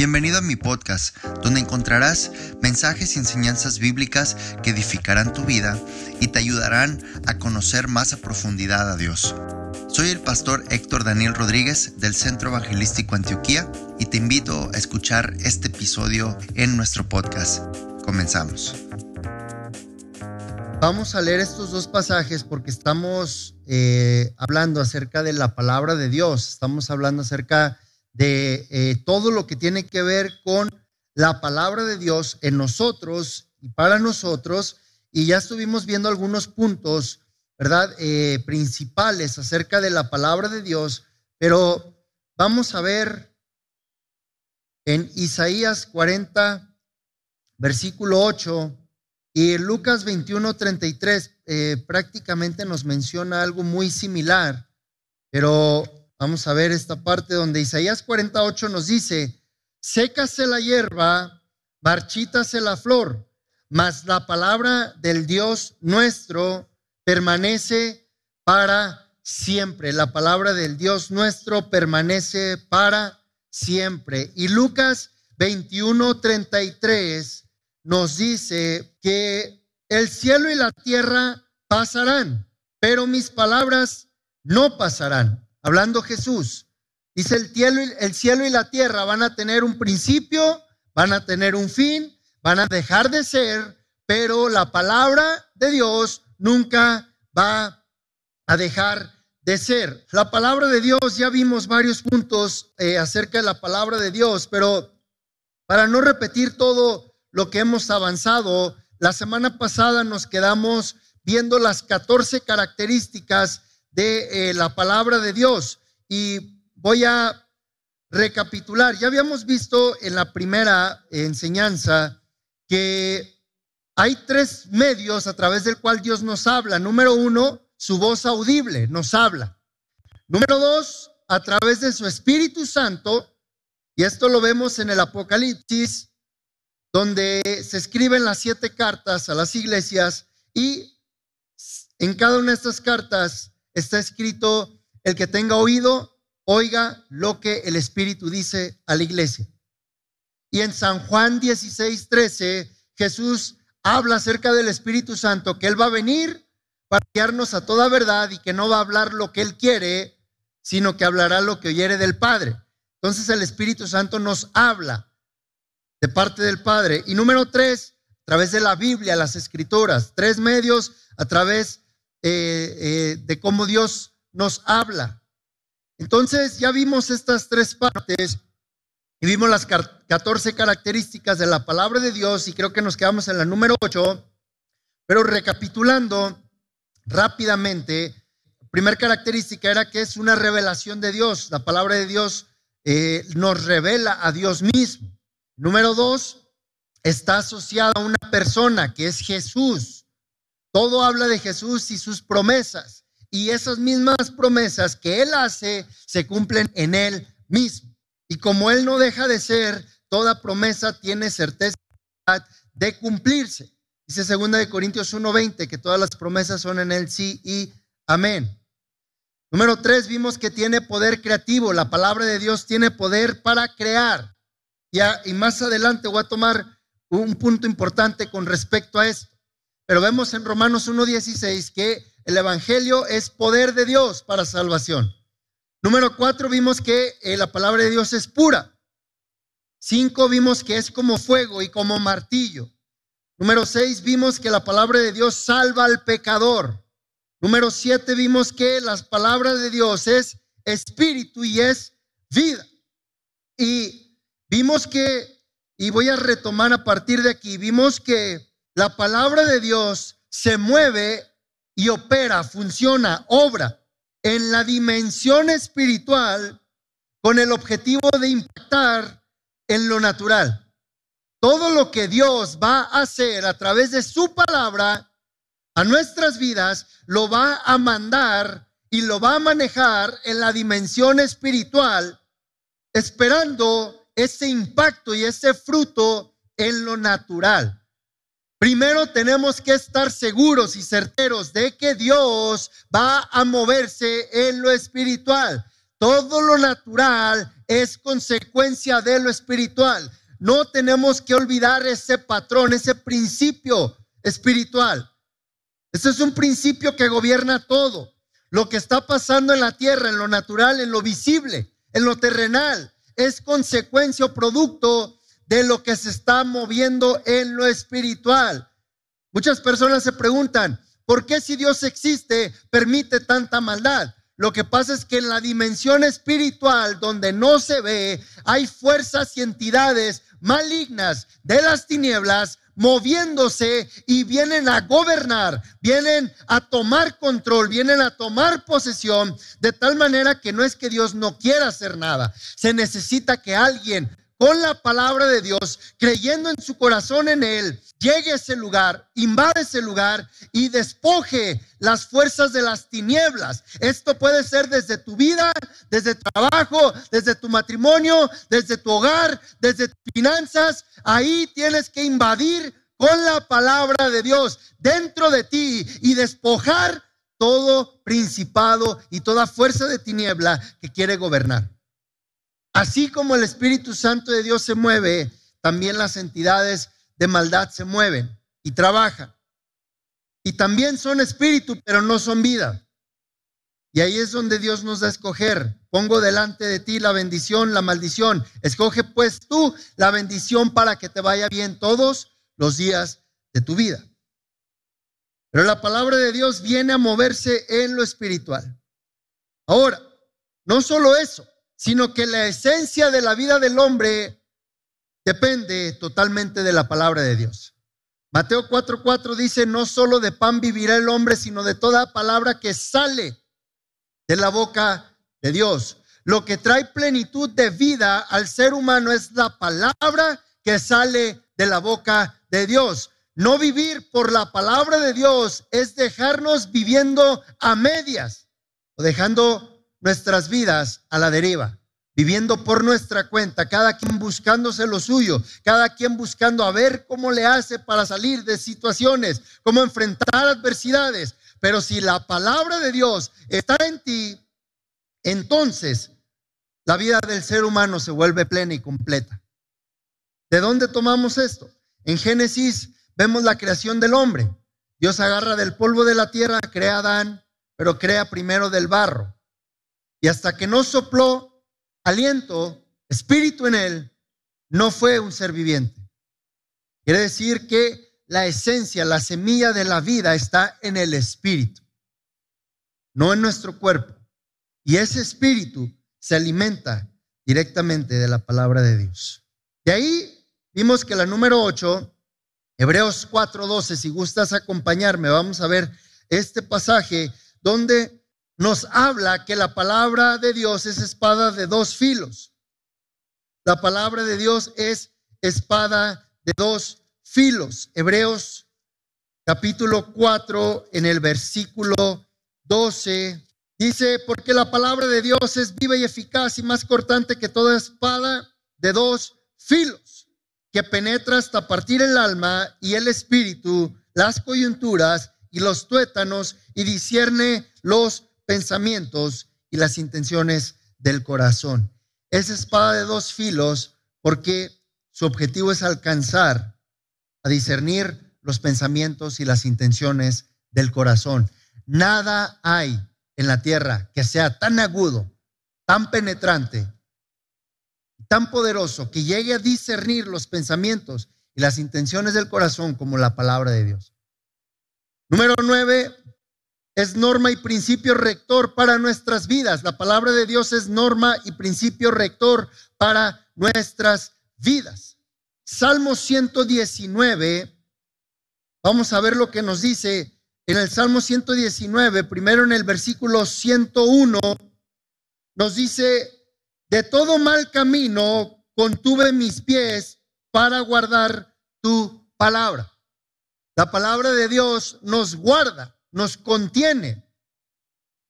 Bienvenido a mi podcast, donde encontrarás mensajes y enseñanzas bíblicas que edificarán tu vida y te ayudarán a conocer más a profundidad a Dios. Soy el pastor Héctor Daniel Rodríguez del Centro Evangelístico Antioquía y te invito a escuchar este episodio en nuestro podcast. Comenzamos. Vamos a leer estos dos pasajes porque estamos eh, hablando acerca de la palabra de Dios, estamos hablando acerca de eh, todo lo que tiene que ver con la palabra de Dios en nosotros y para nosotros. Y ya estuvimos viendo algunos puntos, ¿verdad? Eh, principales acerca de la palabra de Dios, pero vamos a ver en Isaías 40, versículo 8 y Lucas 21, 33 eh, prácticamente nos menciona algo muy similar, pero Vamos a ver esta parte donde Isaías 48 nos dice, sécase la hierba, marchítase la flor, mas la palabra del Dios nuestro permanece para siempre. La palabra del Dios nuestro permanece para siempre. Y Lucas 21, 33 nos dice que el cielo y la tierra pasarán, pero mis palabras no pasarán hablando Jesús. Dice el cielo, el cielo y la tierra van a tener un principio, van a tener un fin, van a dejar de ser, pero la palabra de Dios nunca va a dejar de ser. La palabra de Dios, ya vimos varios puntos eh, acerca de la palabra de Dios, pero para no repetir todo lo que hemos avanzado, la semana pasada nos quedamos viendo las 14 características de eh, la palabra de Dios. Y voy a recapitular. Ya habíamos visto en la primera enseñanza que hay tres medios a través del cual Dios nos habla. Número uno, su voz audible nos habla. Número dos, a través de su Espíritu Santo. Y esto lo vemos en el Apocalipsis, donde se escriben las siete cartas a las iglesias y en cada una de estas cartas está escrito, el que tenga oído, oiga lo que el Espíritu dice a la iglesia. Y en San Juan 16, 13, Jesús habla acerca del Espíritu Santo, que Él va a venir para guiarnos a toda verdad y que no va a hablar lo que Él quiere, sino que hablará lo que oyere del Padre. Entonces el Espíritu Santo nos habla de parte del Padre. Y número tres, a través de la Biblia, las Escrituras. Tres medios a través eh, eh, de cómo Dios nos habla. Entonces ya vimos estas tres partes y vimos las 14 características de la palabra de Dios y creo que nos quedamos en la número 8, pero recapitulando rápidamente, primera característica era que es una revelación de Dios, la palabra de Dios eh, nos revela a Dios mismo. Número dos, está asociada a una persona que es Jesús. Todo habla de Jesús y sus promesas. Y esas mismas promesas que Él hace se cumplen en Él mismo. Y como Él no deja de ser, toda promesa tiene certeza de cumplirse. Dice 2 de Corintios 1:20 que todas las promesas son en Él sí y amén. Número tres, vimos que tiene poder creativo. La palabra de Dios tiene poder para crear. Y, y más adelante voy a tomar un punto importante con respecto a esto. Pero vemos en Romanos 1.16 que el Evangelio es poder de Dios para salvación. Número cuatro, vimos que eh, la palabra de Dios es pura. Cinco, vimos que es como fuego y como martillo. Número seis, vimos que la palabra de Dios salva al pecador. Número siete, vimos que las palabras de Dios es espíritu y es vida. Y vimos que, y voy a retomar a partir de aquí, vimos que la palabra de Dios se mueve y opera, funciona, obra en la dimensión espiritual con el objetivo de impactar en lo natural. Todo lo que Dios va a hacer a través de su palabra a nuestras vidas, lo va a mandar y lo va a manejar en la dimensión espiritual, esperando ese impacto y ese fruto en lo natural. Primero tenemos que estar seguros y certeros de que Dios va a moverse en lo espiritual. Todo lo natural es consecuencia de lo espiritual. No tenemos que olvidar ese patrón, ese principio espiritual. Ese es un principio que gobierna todo. Lo que está pasando en la tierra, en lo natural, en lo visible, en lo terrenal, es consecuencia o producto de lo que se está moviendo en lo espiritual. Muchas personas se preguntan, ¿por qué si Dios existe permite tanta maldad? Lo que pasa es que en la dimensión espiritual, donde no se ve, hay fuerzas y entidades malignas de las tinieblas moviéndose y vienen a gobernar, vienen a tomar control, vienen a tomar posesión, de tal manera que no es que Dios no quiera hacer nada, se necesita que alguien con la palabra de Dios, creyendo en su corazón en Él, llegue a ese lugar, invade ese lugar y despoje las fuerzas de las tinieblas. Esto puede ser desde tu vida, desde tu trabajo, desde tu matrimonio, desde tu hogar, desde tus finanzas. Ahí tienes que invadir con la palabra de Dios dentro de ti y despojar todo principado y toda fuerza de tiniebla que quiere gobernar. Así como el Espíritu Santo de Dios se mueve, también las entidades de maldad se mueven y trabajan. Y también son espíritu, pero no son vida. Y ahí es donde Dios nos da a escoger. Pongo delante de ti la bendición, la maldición. Escoge pues tú la bendición para que te vaya bien todos los días de tu vida. Pero la palabra de Dios viene a moverse en lo espiritual. Ahora, no solo eso, sino que la esencia de la vida del hombre depende totalmente de la palabra de Dios. Mateo 4:4 dice, no solo de pan vivirá el hombre, sino de toda palabra que sale de la boca de Dios. Lo que trae plenitud de vida al ser humano es la palabra que sale de la boca de Dios. No vivir por la palabra de Dios es dejarnos viviendo a medias o dejando nuestras vidas a la deriva, viviendo por nuestra cuenta, cada quien buscándose lo suyo, cada quien buscando a ver cómo le hace para salir de situaciones, cómo enfrentar adversidades. Pero si la palabra de Dios está en ti, entonces la vida del ser humano se vuelve plena y completa. ¿De dónde tomamos esto? En Génesis vemos la creación del hombre. Dios agarra del polvo de la tierra, crea a Adán, pero crea primero del barro. Y hasta que no sopló aliento, espíritu en él, no fue un ser viviente. Quiere decir que la esencia, la semilla de la vida está en el espíritu, no en nuestro cuerpo. Y ese espíritu se alimenta directamente de la palabra de Dios. De ahí vimos que la número 8, Hebreos 4:12, si gustas acompañarme, vamos a ver este pasaje donde nos habla que la palabra de Dios es espada de dos filos. La palabra de Dios es espada de dos filos. Hebreos capítulo 4 en el versículo 12 dice, porque la palabra de Dios es viva y eficaz y más cortante que toda espada de dos filos, que penetra hasta partir el alma y el espíritu, las coyunturas y los tuétanos y discierne los pensamientos y las intenciones del corazón. Es espada de dos filos porque su objetivo es alcanzar a discernir los pensamientos y las intenciones del corazón. Nada hay en la tierra que sea tan agudo, tan penetrante, tan poderoso, que llegue a discernir los pensamientos y las intenciones del corazón como la palabra de Dios. Número nueve, es norma y principio rector para nuestras vidas. La palabra de Dios es norma y principio rector para nuestras vidas. Salmo 119, vamos a ver lo que nos dice en el Salmo 119, primero en el versículo 101, nos dice, de todo mal camino contuve mis pies para guardar tu palabra. La palabra de Dios nos guarda nos contiene,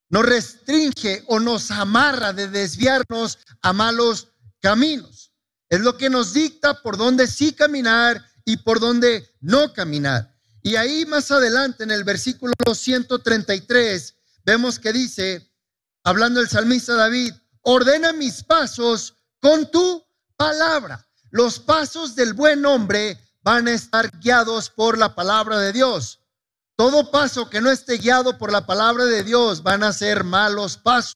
nos restringe o nos amarra de desviarnos a malos caminos. Es lo que nos dicta por dónde sí caminar y por dónde no caminar. Y ahí más adelante en el versículo 133 vemos que dice, hablando el salmista David, ordena mis pasos con tu palabra. Los pasos del buen hombre van a estar guiados por la palabra de Dios. Todo paso que no esté guiado por la palabra de Dios van a ser malos pasos.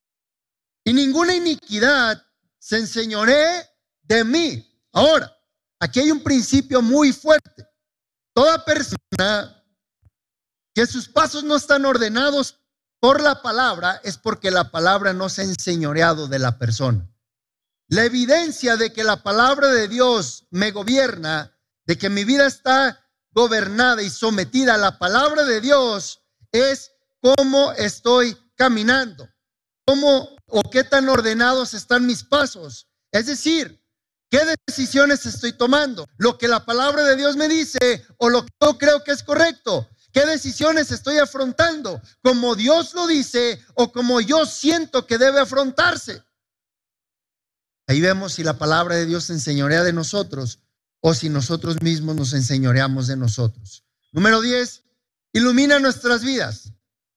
Y ninguna iniquidad se enseñoré de mí. Ahora, aquí hay un principio muy fuerte. Toda persona que sus pasos no están ordenados por la palabra es porque la palabra no se ha enseñoreado de la persona. La evidencia de que la palabra de Dios me gobierna, de que mi vida está gobernada y sometida a la palabra de Dios, es cómo estoy caminando, cómo o qué tan ordenados están mis pasos. Es decir, qué decisiones estoy tomando, lo que la palabra de Dios me dice o lo que yo creo que es correcto. ¿Qué decisiones estoy afrontando? ¿Como Dios lo dice o como yo siento que debe afrontarse? Ahí vemos si la palabra de Dios se enseñorea de nosotros o si nosotros mismos nos enseñoreamos de nosotros. Número 10, ilumina nuestras vidas.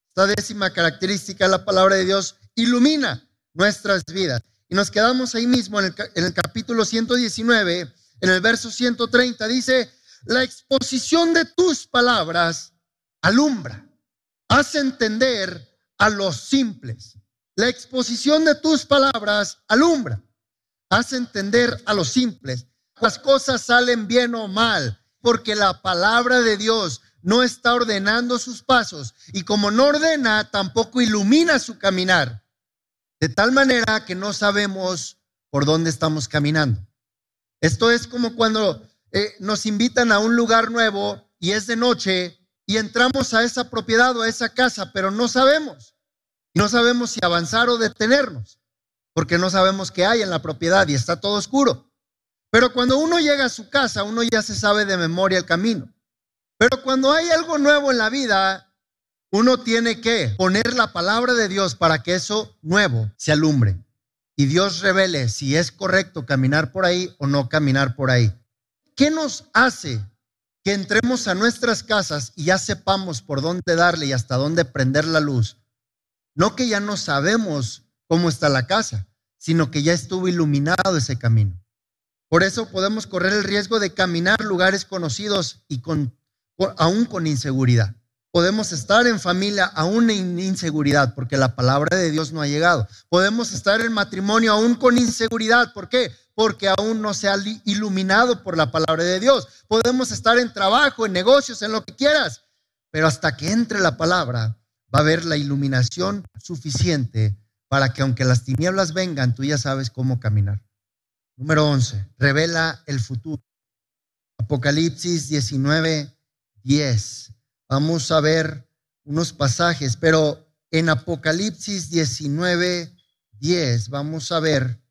Esta décima característica de la palabra de Dios ilumina nuestras vidas. Y nos quedamos ahí mismo en el, en el capítulo 119, en el verso 130, dice, la exposición de tus palabras alumbra, hace entender a los simples. La exposición de tus palabras alumbra, hace entender a los simples. Las cosas salen bien o mal, porque la palabra de Dios no está ordenando sus pasos y como no ordena, tampoco ilumina su caminar. De tal manera que no sabemos por dónde estamos caminando. Esto es como cuando eh, nos invitan a un lugar nuevo y es de noche y entramos a esa propiedad o a esa casa, pero no sabemos. No sabemos si avanzar o detenernos, porque no sabemos qué hay en la propiedad y está todo oscuro. Pero cuando uno llega a su casa, uno ya se sabe de memoria el camino. Pero cuando hay algo nuevo en la vida, uno tiene que poner la palabra de Dios para que eso nuevo se alumbre. Y Dios revele si es correcto caminar por ahí o no caminar por ahí. ¿Qué nos hace que entremos a nuestras casas y ya sepamos por dónde darle y hasta dónde prender la luz. No que ya no sabemos cómo está la casa, sino que ya estuvo iluminado ese camino. Por eso podemos correr el riesgo de caminar lugares conocidos y con, aún con inseguridad. Podemos estar en familia aún en inseguridad porque la palabra de Dios no ha llegado. Podemos estar en matrimonio aún con inseguridad. ¿Por qué? Porque aún no se ha iluminado por la palabra de Dios. Podemos estar en trabajo, en negocios, en lo que quieras. Pero hasta que entre la palabra va a haber la iluminación suficiente para que aunque las tinieblas vengan, tú ya sabes cómo caminar. Número 11. Revela el futuro. Apocalipsis 19, 10. Vamos a ver unos pasajes, pero en Apocalipsis 19, 10 vamos a ver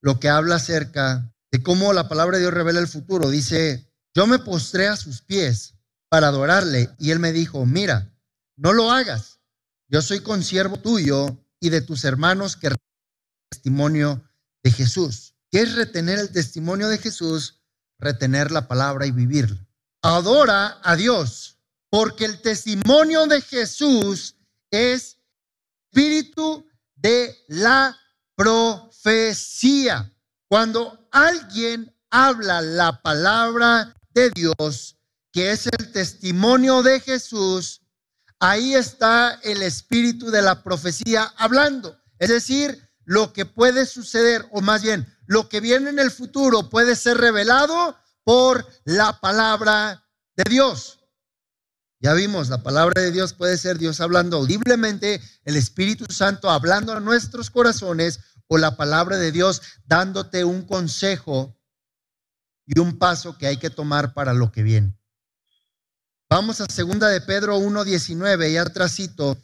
lo que habla acerca de cómo la palabra de Dios revela el futuro. Dice, yo me postré a sus pies para adorarle y él me dijo, mira, no lo hagas. Yo soy consiervo tuyo y de tus hermanos que testimonio de Jesús. ¿Qué es retener el testimonio de Jesús? Retener la palabra y vivirla. Adora a Dios porque el testimonio de Jesús es espíritu de la profecía. Cuando alguien habla la palabra de Dios, que es el testimonio de Jesús, ahí está el espíritu de la profecía hablando. Es decir, lo que puede suceder, o más bien, lo que viene en el futuro puede ser revelado por la palabra de Dios. Ya vimos, la palabra de Dios puede ser Dios hablando audiblemente, el Espíritu Santo hablando a nuestros corazones o la palabra de Dios dándote un consejo y un paso que hay que tomar para lo que viene. Vamos a segunda de Pedro 1:19 y atrásito,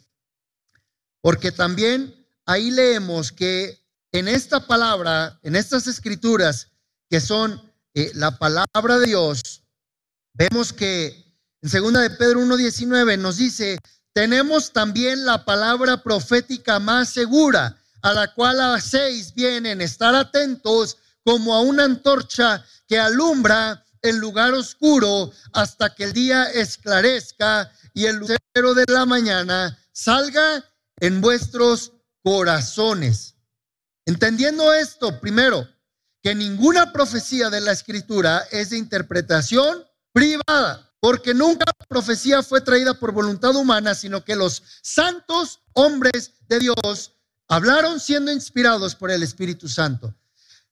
porque también ahí leemos que en esta palabra, en estas escrituras que son eh, la palabra de Dios, vemos que en segunda de Pedro 1.19 nos dice, tenemos también la palabra profética más segura, a la cual hacéis bien en estar atentos como a una antorcha que alumbra el lugar oscuro hasta que el día esclarezca y el lucero de la mañana salga en vuestros corazones. Entendiendo esto, primero, que ninguna profecía de la escritura es de interpretación privada, porque nunca la profecía fue traída por voluntad humana, sino que los santos hombres de Dios hablaron siendo inspirados por el Espíritu Santo.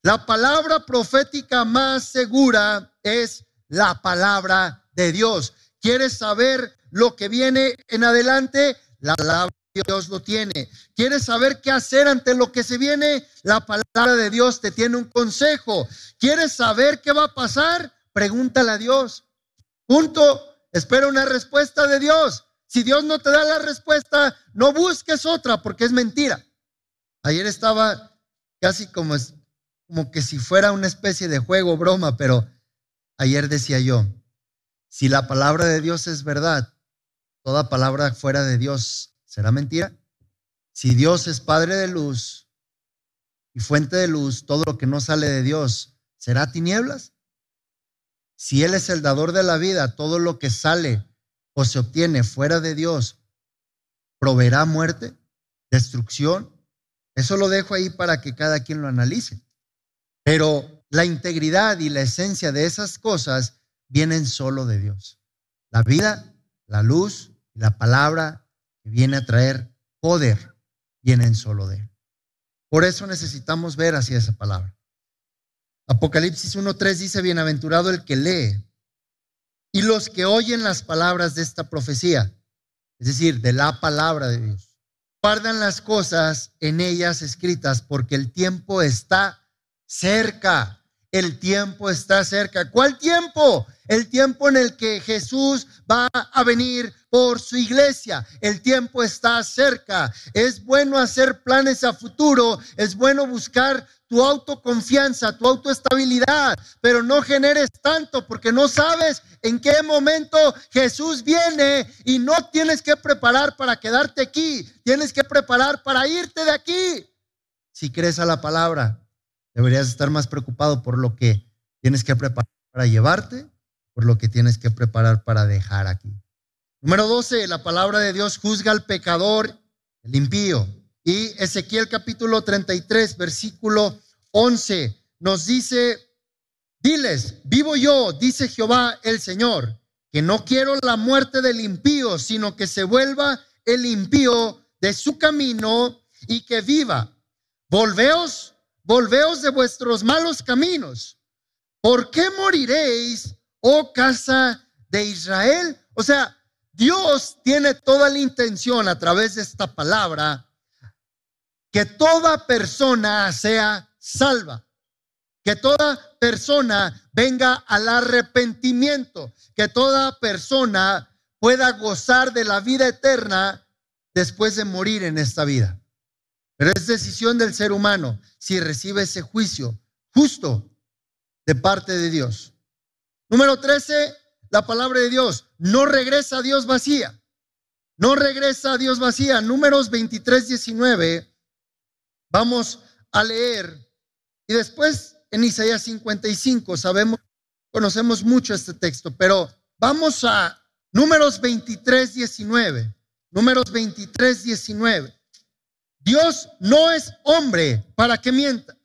La palabra profética más segura es la palabra de Dios. ¿Quieres saber lo que viene en adelante? La palabra Dios lo tiene. ¿Quieres saber qué hacer ante lo que se viene? La palabra de Dios te tiene un consejo. ¿Quieres saber qué va a pasar? Pregúntale a Dios. Punto. Espera una respuesta de Dios. Si Dios no te da la respuesta, no busques otra porque es mentira. Ayer estaba casi como, como que si fuera una especie de juego, broma, pero ayer decía yo, si la palabra de Dios es verdad, toda palabra fuera de Dios será mentira. Si Dios es Padre de luz y fuente de luz, todo lo que no sale de Dios será tinieblas. Si Él es el dador de la vida, todo lo que sale o se obtiene fuera de Dios proveerá muerte, destrucción, eso lo dejo ahí para que cada quien lo analice. Pero la integridad y la esencia de esas cosas vienen solo de Dios. La vida, la luz la palabra que viene a traer poder vienen solo de Él. Por eso necesitamos ver hacia esa palabra. Apocalipsis 1.3 dice, bienaventurado el que lee y los que oyen las palabras de esta profecía, es decir, de la palabra de Dios guardan las cosas en ellas escritas, porque el tiempo está cerca. El tiempo está cerca. ¿Cuál tiempo? El tiempo en el que Jesús va a venir por su iglesia. El tiempo está cerca. Es bueno hacer planes a futuro. Es bueno buscar tu autoconfianza, tu autoestabilidad, pero no generes tanto porque no sabes en qué momento Jesús viene y no tienes que preparar para quedarte aquí, tienes que preparar para irte de aquí. Si crees a la palabra, deberías estar más preocupado por lo que tienes que preparar para llevarte, por lo que tienes que preparar para dejar aquí. Número 12, la palabra de Dios juzga al pecador, el impío. Y Ezequiel capítulo 33, versículo 11, nos dice, diles, vivo yo, dice Jehová el Señor, que no quiero la muerte del impío, sino que se vuelva el impío de su camino y que viva. Volveos, volveos de vuestros malos caminos. ¿Por qué moriréis, oh casa de Israel? O sea, Dios tiene toda la intención a través de esta palabra que toda persona sea salva, que toda persona venga al arrepentimiento, que toda persona pueda gozar de la vida eterna después de morir en esta vida. Pero es decisión del ser humano si recibe ese juicio justo de parte de Dios. Número 13, la palabra de Dios. No regresa a Dios vacía. No regresa a Dios vacía. Números 23, 19 Vamos a leer. Y después en Isaías 55, sabemos, conocemos mucho este texto, pero vamos a números 23, 19. Números 23, 19. Dios no es hombre para que mienta,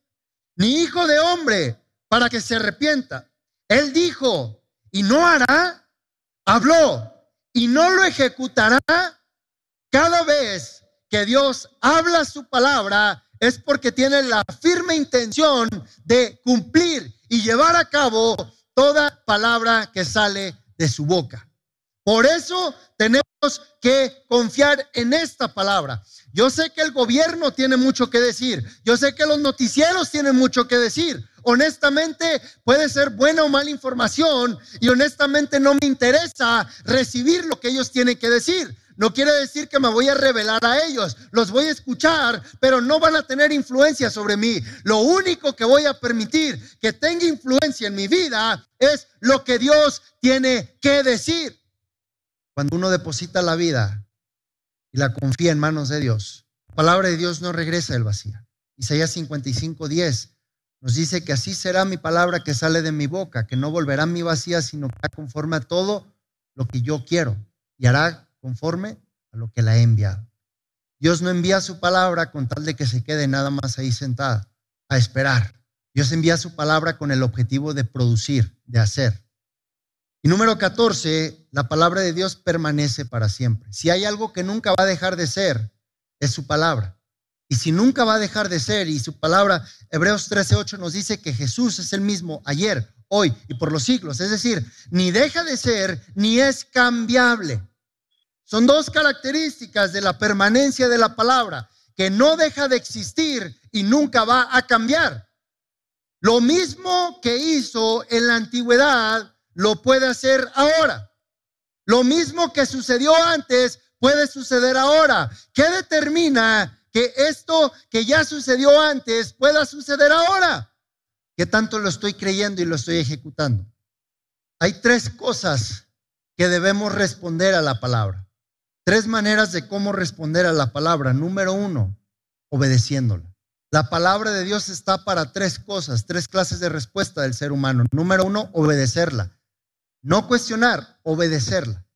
ni hijo de hombre para que se arrepienta. Él dijo, y no hará, habló, y no lo ejecutará. Cada vez que Dios habla su palabra, es porque tiene la firme intención de cumplir y llevar a cabo toda palabra que sale de su boca. Por eso tenemos que confiar en esta palabra. Yo sé que el gobierno tiene mucho que decir. Yo sé que los noticieros tienen mucho que decir. Honestamente, puede ser buena o mala información y honestamente no me interesa recibir lo que ellos tienen que decir. No quiere decir que me voy a revelar a ellos. Los voy a escuchar, pero no van a tener influencia sobre mí. Lo único que voy a permitir que tenga influencia en mi vida es lo que Dios tiene que decir. Cuando uno deposita la vida y la confía en manos de Dios, la palabra de Dios no regresa del vacío. Isaías 55, 10 nos dice que así será mi palabra que sale de mi boca, que no volverá a mi vacía, sino que conforme a todo lo que yo quiero y hará conforme a lo que la he enviado. Dios no envía su palabra con tal de que se quede nada más ahí sentada a esperar. Dios envía su palabra con el objetivo de producir, de hacer. Y número 14, la palabra de Dios permanece para siempre. Si hay algo que nunca va a dejar de ser, es su palabra. Y si nunca va a dejar de ser, y su palabra, Hebreos 13:8 nos dice que Jesús es el mismo ayer, hoy y por los siglos. Es decir, ni deja de ser, ni es cambiable. Son dos características de la permanencia de la palabra, que no deja de existir y nunca va a cambiar. Lo mismo que hizo en la antigüedad, lo puede hacer ahora. Lo mismo que sucedió antes puede suceder ahora. ¿Qué determina que esto que ya sucedió antes pueda suceder ahora? ¿Qué tanto lo estoy creyendo y lo estoy ejecutando? Hay tres cosas que debemos responder a la palabra. Tres maneras de cómo responder a la palabra. Número uno, obedeciéndola. La palabra de Dios está para tres cosas, tres clases de respuesta del ser humano. Número uno, obedecerla. No cuestionar, obedecerla.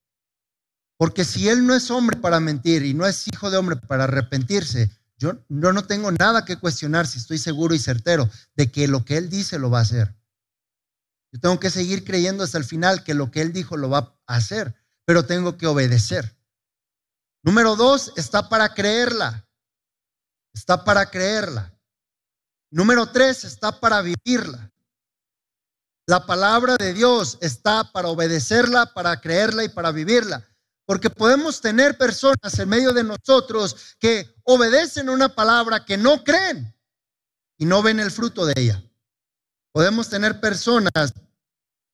Porque si Él no es hombre para mentir y no es hijo de hombre para arrepentirse, yo, no tengo nada que cuestionar si estoy seguro y certero de que lo que Él dice lo va a hacer. Yo tengo que seguir creyendo hasta el final que lo que Él dijo lo va a hacer, pero tengo que obedecer. Número dos, está para creerla. Está para creerla. Número tres, está para vivirla. La palabra de Dios está para obedecerla, para creerla y para vivirla. Porque podemos tener personas en medio de nosotros que obedecen una palabra que no creen y no ven el fruto de ella. Podemos tener personas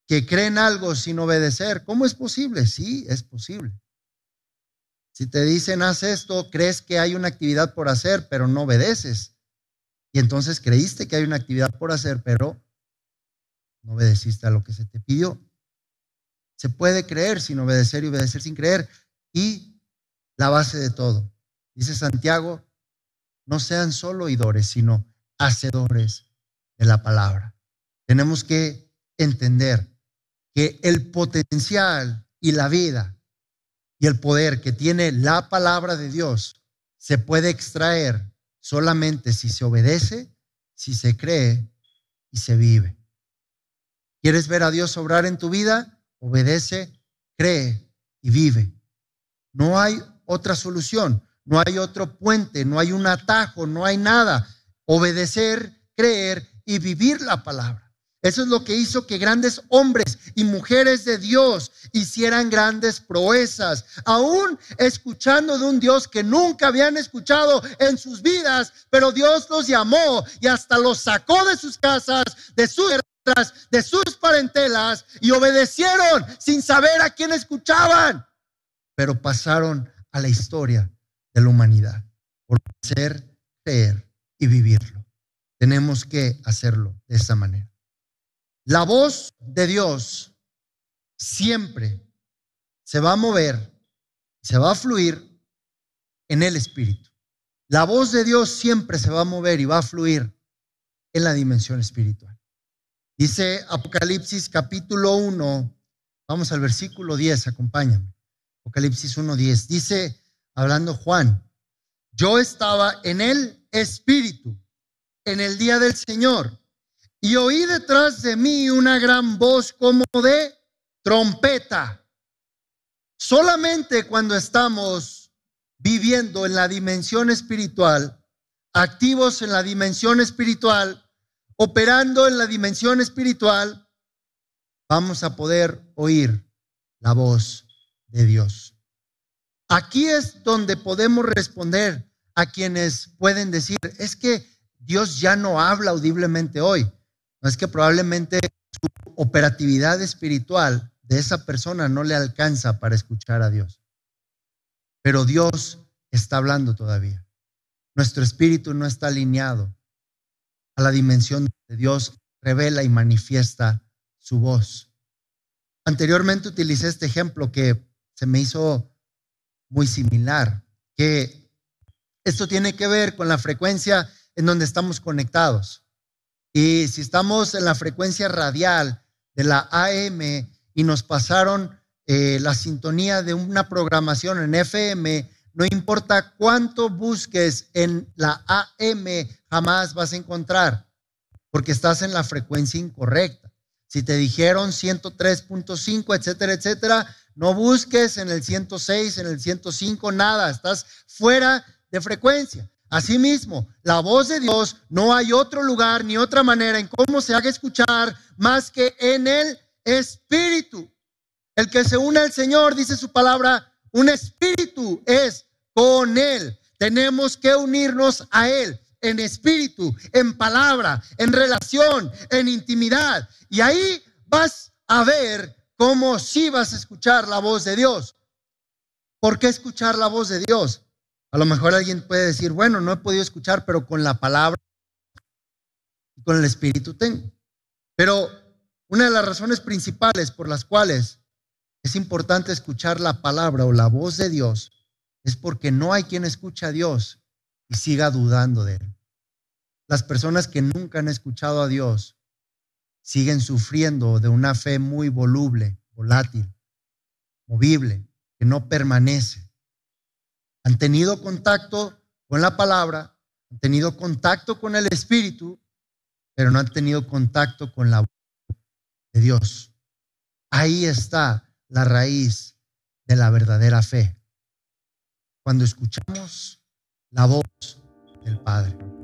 que creen algo sin obedecer. ¿Cómo es posible? Sí, es posible. Si te dicen haz esto, crees que hay una actividad por hacer, pero no obedeces. Y entonces creíste que hay una actividad por hacer, pero no obedeciste a lo que se te pidió. Se puede creer sin obedecer y obedecer sin creer. Y la base de todo, dice Santiago, no sean solo oidores, sino hacedores de la palabra. Tenemos que entender que el potencial y la vida y el poder que tiene la palabra de Dios se puede extraer solamente si se obedece, si se cree y se vive. ¿Quieres ver a Dios obrar en tu vida? Obedece, cree y vive. No hay otra solución, no hay otro puente, no hay un atajo, no hay nada. Obedecer, creer y vivir la palabra. Eso es lo que hizo que grandes hombres y mujeres de Dios hicieran grandes proezas, aún escuchando de un Dios que nunca habían escuchado en sus vidas, pero Dios los llamó y hasta los sacó de sus casas, de sus de sus parentelas y obedecieron sin saber a quién escuchaban, pero pasaron a la historia de la humanidad por ser, creer y vivirlo. Tenemos que hacerlo de esa manera. La voz de Dios siempre se va a mover, se va a fluir en el Espíritu. La voz de Dios siempre se va a mover y va a fluir en la dimensión espiritual. Dice Apocalipsis capítulo 1, vamos al versículo 10, acompáñame. Apocalipsis 1, 10. Dice, hablando Juan, yo estaba en el Espíritu en el día del Señor y oí detrás de mí una gran voz como de trompeta. Solamente cuando estamos viviendo en la dimensión espiritual, activos en la dimensión espiritual, operando en la dimensión espiritual, vamos a poder oír la voz de Dios. Aquí es donde podemos responder a quienes pueden decir, es que Dios ya no habla audiblemente hoy. No es que probablemente su operatividad espiritual de esa persona no le alcanza para escuchar a Dios. Pero Dios está hablando todavía. Nuestro espíritu no está alineado a la dimensión de Dios, revela y manifiesta su voz. Anteriormente utilicé este ejemplo que se me hizo muy similar, que esto tiene que ver con la frecuencia en donde estamos conectados. Y si estamos en la frecuencia radial de la AM y nos pasaron eh, la sintonía de una programación en FM, no importa cuánto busques en la AM, jamás vas a encontrar porque estás en la frecuencia incorrecta. Si te dijeron 103.5, etcétera, etcétera, no busques en el 106, en el 105, nada, estás fuera de frecuencia. Asimismo, la voz de Dios no hay otro lugar ni otra manera en cómo se haga escuchar más que en el Espíritu. El que se une al Señor, dice su palabra, un espíritu es con Él. Tenemos que unirnos a Él en espíritu, en palabra, en relación, en intimidad. Y ahí vas a ver cómo sí vas a escuchar la voz de Dios. ¿Por qué escuchar la voz de Dios? A lo mejor alguien puede decir, bueno, no he podido escuchar, pero con la palabra y con el Espíritu tengo. Pero una de las razones principales por las cuales es importante escuchar la palabra o la voz de Dios es porque no hay quien escuche a Dios y siga dudando de Él. Las personas que nunca han escuchado a Dios siguen sufriendo de una fe muy voluble, volátil, movible, que no permanece han tenido contacto con la palabra, han tenido contacto con el Espíritu, pero no han tenido contacto con la voz de Dios. Ahí está la raíz de la verdadera fe. Cuando escuchamos la voz del Padre.